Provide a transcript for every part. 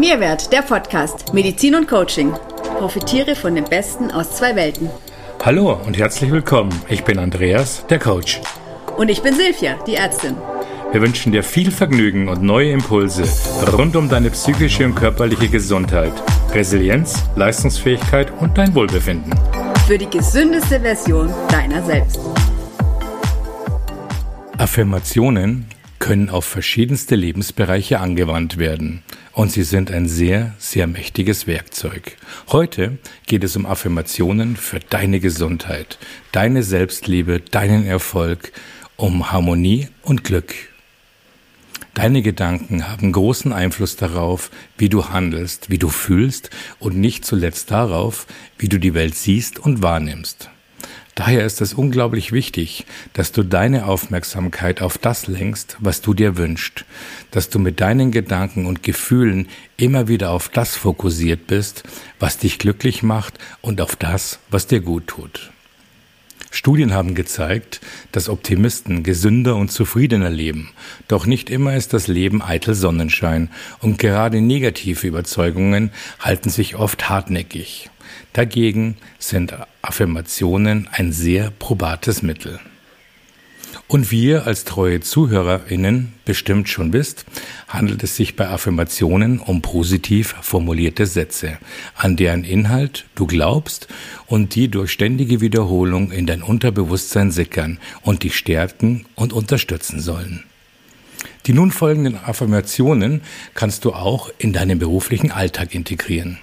Mehrwert, der Podcast Medizin und Coaching. Profitiere von dem Besten aus zwei Welten. Hallo und herzlich willkommen. Ich bin Andreas, der Coach. Und ich bin Silvia, die Ärztin. Wir wünschen dir viel Vergnügen und neue Impulse rund um deine psychische und körperliche Gesundheit, Resilienz, Leistungsfähigkeit und dein Wohlbefinden. Für die gesündeste Version deiner selbst. Affirmationen können auf verschiedenste Lebensbereiche angewandt werden und sie sind ein sehr, sehr mächtiges Werkzeug. Heute geht es um Affirmationen für deine Gesundheit, deine Selbstliebe, deinen Erfolg, um Harmonie und Glück. Deine Gedanken haben großen Einfluss darauf, wie du handelst, wie du fühlst und nicht zuletzt darauf, wie du die Welt siehst und wahrnimmst. Daher ist es unglaublich wichtig, dass du deine Aufmerksamkeit auf das lenkst, was du dir wünschst, dass du mit deinen Gedanken und Gefühlen immer wieder auf das fokussiert bist, was dich glücklich macht und auf das, was dir gut tut. Studien haben gezeigt, dass Optimisten gesünder und zufriedener leben. Doch nicht immer ist das Leben eitel Sonnenschein und gerade negative Überzeugungen halten sich oft hartnäckig. Dagegen sind Affirmationen ein sehr probates Mittel. Und wie ihr als treue ZuhörerInnen bestimmt schon wisst, handelt es sich bei Affirmationen um positiv formulierte Sätze, an deren Inhalt du glaubst und die durch ständige Wiederholung in dein Unterbewusstsein sickern und dich stärken und unterstützen sollen. Die nun folgenden Affirmationen kannst du auch in deinen beruflichen Alltag integrieren.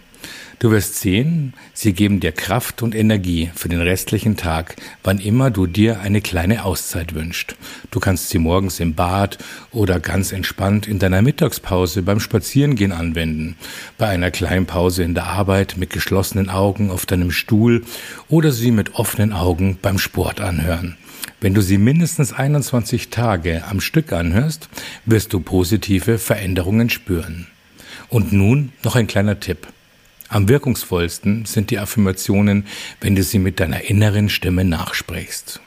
Du wirst sehen, sie geben dir Kraft und Energie für den restlichen Tag, wann immer du dir eine kleine Auszeit wünschst. Du kannst sie morgens im Bad oder ganz entspannt in deiner Mittagspause beim Spazierengehen anwenden, bei einer kleinen Pause in der Arbeit mit geschlossenen Augen auf deinem Stuhl oder sie mit offenen Augen beim Sport anhören. Wenn du sie mindestens 21 Tage am Stück anhörst, wirst du positive Veränderungen spüren. Und nun noch ein kleiner Tipp. Am wirkungsvollsten sind die Affirmationen, wenn du sie mit deiner inneren Stimme nachsprichst.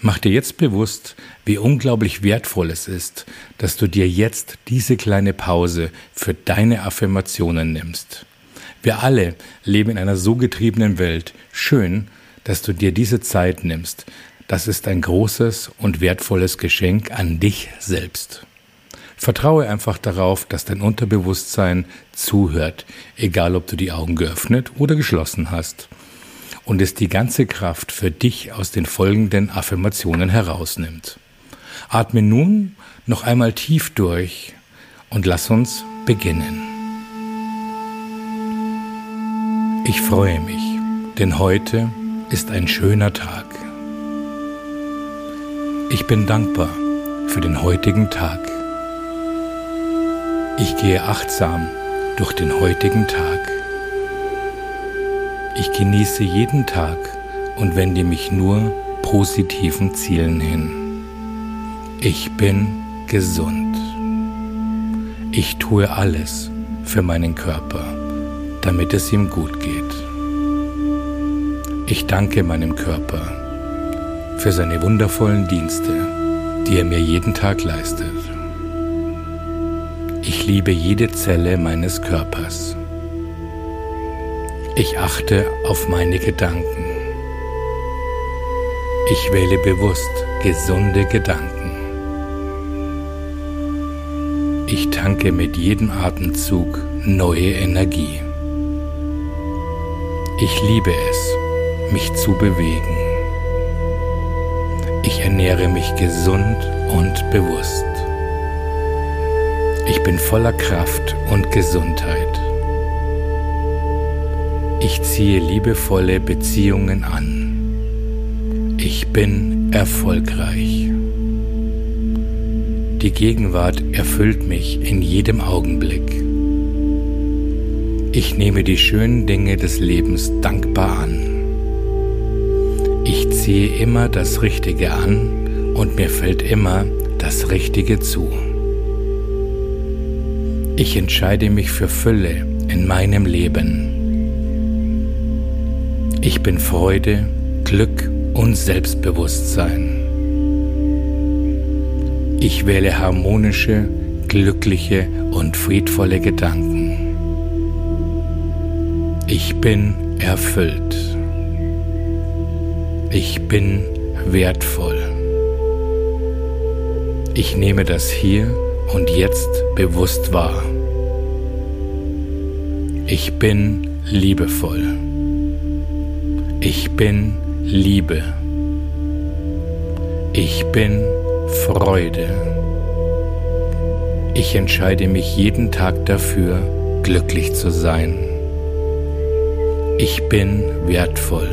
Mach dir jetzt bewusst, wie unglaublich wertvoll es ist, dass du dir jetzt diese kleine Pause für deine Affirmationen nimmst. Wir alle leben in einer so getriebenen Welt. Schön, dass du dir diese Zeit nimmst. Das ist ein großes und wertvolles Geschenk an dich selbst. Vertraue einfach darauf, dass dein Unterbewusstsein zuhört, egal ob du die Augen geöffnet oder geschlossen hast, und es die ganze Kraft für dich aus den folgenden Affirmationen herausnimmt. Atme nun noch einmal tief durch und lass uns beginnen. Ich freue mich, denn heute ist ein schöner Tag. Ich bin dankbar für den heutigen Tag. Ich gehe achtsam durch den heutigen Tag. Ich genieße jeden Tag und wende mich nur positiven Zielen hin. Ich bin gesund. Ich tue alles für meinen Körper, damit es ihm gut geht. Ich danke meinem Körper für seine wundervollen Dienste, die er mir jeden Tag leistet. Ich liebe jede Zelle meines Körpers. Ich achte auf meine Gedanken. Ich wähle bewusst gesunde Gedanken. Ich tanke mit jedem Atemzug neue Energie. Ich liebe es, mich zu bewegen. Ich ernähre mich gesund und bewusst. Ich bin voller Kraft und Gesundheit. Ich ziehe liebevolle Beziehungen an. Ich bin erfolgreich. Die Gegenwart erfüllt mich in jedem Augenblick. Ich nehme die schönen Dinge des Lebens dankbar an. Ich ziehe immer das Richtige an und mir fällt immer das Richtige zu. Ich entscheide mich für Fülle in meinem Leben. Ich bin Freude, Glück und Selbstbewusstsein. Ich wähle harmonische, glückliche und friedvolle Gedanken. Ich bin erfüllt. Ich bin wertvoll. Ich nehme das hier und jetzt bewusst wahr. Ich bin liebevoll. Ich bin Liebe. Ich bin Freude. Ich entscheide mich jeden Tag dafür, glücklich zu sein. Ich bin wertvoll.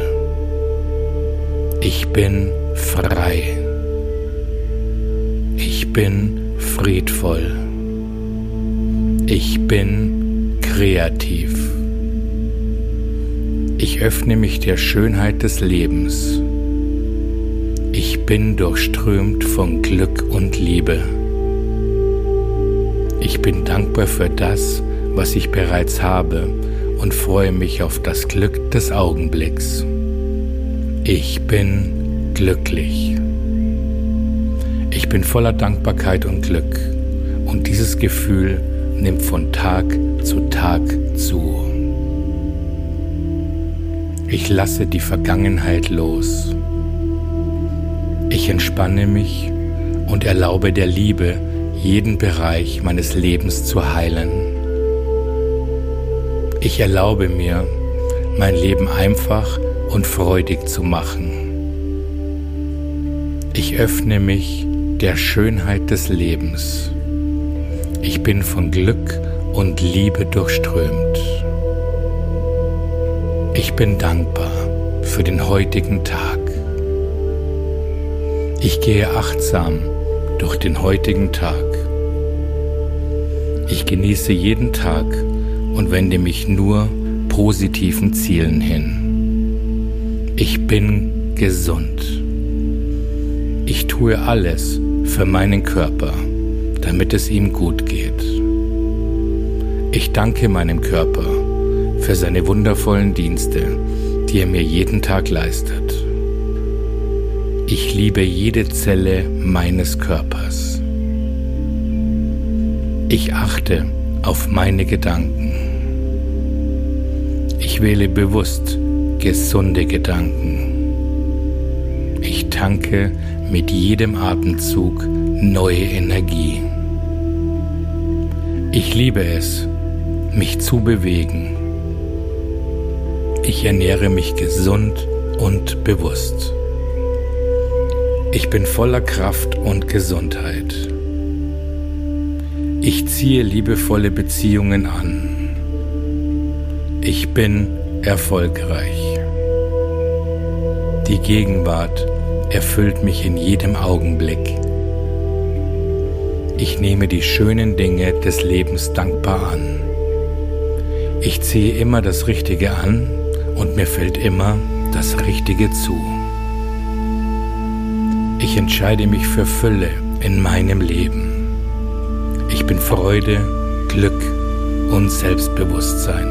Ich bin frei. Ich bin friedvoll. Ich bin kreativ. Ich öffne mich der Schönheit des Lebens. Ich bin durchströmt von Glück und Liebe. Ich bin dankbar für das, was ich bereits habe und freue mich auf das Glück des Augenblicks. Ich bin glücklich. Ich bin voller Dankbarkeit und Glück und dieses Gefühl nimmt von Tag zu Tag zu. Ich lasse die Vergangenheit los. Ich entspanne mich und erlaube der Liebe, jeden Bereich meines Lebens zu heilen. Ich erlaube mir, mein Leben einfach und freudig zu machen. Ich öffne mich der Schönheit des Lebens. Ich bin von Glück und Liebe durchströmt. Ich bin dankbar für den heutigen Tag. Ich gehe achtsam durch den heutigen Tag. Ich genieße jeden Tag und wende mich nur positiven Zielen hin. Ich bin gesund. Ich tue alles, für meinen Körper, damit es ihm gut geht. Ich danke meinem Körper für seine wundervollen Dienste, die er mir jeden Tag leistet. Ich liebe jede Zelle meines Körpers. Ich achte auf meine Gedanken. Ich wähle bewusst gesunde Gedanken. Ich tanke mit jedem Atemzug neue Energie. Ich liebe es, mich zu bewegen. Ich ernähre mich gesund und bewusst. Ich bin voller Kraft und Gesundheit. Ich ziehe liebevolle Beziehungen an. Ich bin erfolgreich. Die Gegenwart erfüllt mich in jedem Augenblick. Ich nehme die schönen Dinge des Lebens dankbar an. Ich ziehe immer das Richtige an und mir fällt immer das Richtige zu. Ich entscheide mich für Fülle in meinem Leben. Ich bin Freude, Glück und Selbstbewusstsein.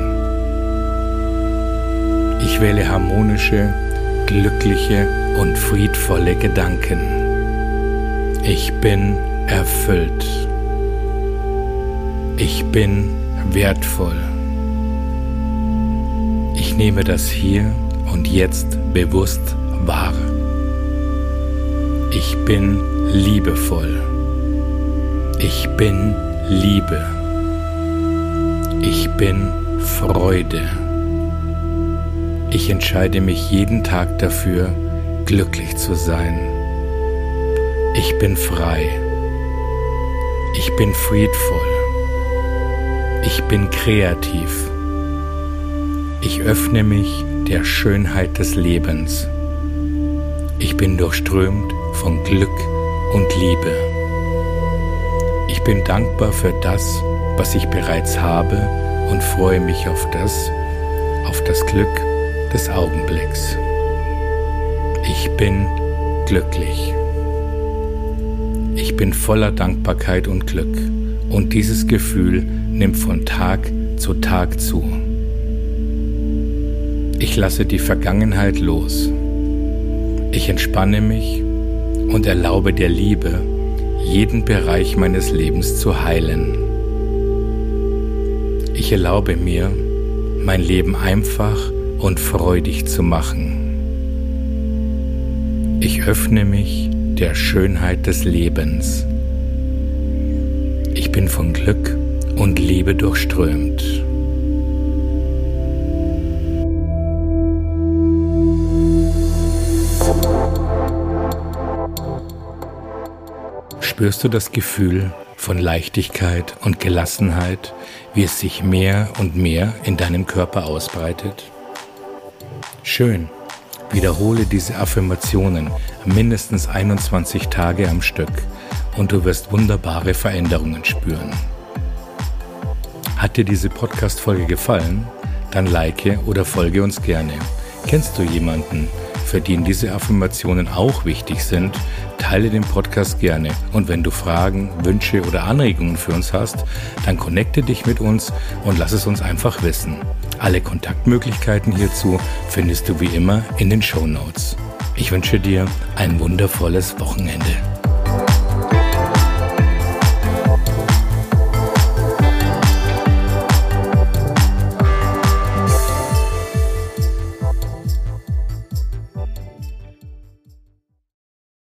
Ich wähle harmonische, glückliche und friedvolle Gedanken. Ich bin erfüllt. Ich bin wertvoll. Ich nehme das hier und jetzt bewusst wahr. Ich bin liebevoll. Ich bin Liebe. Ich bin Freude. Ich entscheide mich jeden Tag dafür, glücklich zu sein. Ich bin frei. Ich bin friedvoll. Ich bin kreativ. Ich öffne mich der Schönheit des Lebens. Ich bin durchströmt von Glück und Liebe. Ich bin dankbar für das, was ich bereits habe und freue mich auf das, auf das Glück des Augenblicks. Ich bin glücklich. Ich bin voller Dankbarkeit und Glück und dieses Gefühl nimmt von Tag zu Tag zu. Ich lasse die Vergangenheit los. Ich entspanne mich und erlaube der Liebe, jeden Bereich meines Lebens zu heilen. Ich erlaube mir, mein Leben einfach und freudig zu machen. Ich öffne mich der Schönheit des Lebens. Ich bin von Glück und Liebe durchströmt. Spürst du das Gefühl von Leichtigkeit und Gelassenheit, wie es sich mehr und mehr in deinem Körper ausbreitet? Schön. Wiederhole diese Affirmationen mindestens 21 Tage am Stück und du wirst wunderbare Veränderungen spüren. Hat dir diese Podcast-Folge gefallen? Dann like oder folge uns gerne. Kennst du jemanden, für den diese Affirmationen auch wichtig sind? Teile den Podcast gerne und wenn du Fragen, Wünsche oder Anregungen für uns hast, dann connecte dich mit uns und lass es uns einfach wissen. Alle Kontaktmöglichkeiten hierzu findest du wie immer in den Show Notes. Ich wünsche dir ein wundervolles Wochenende.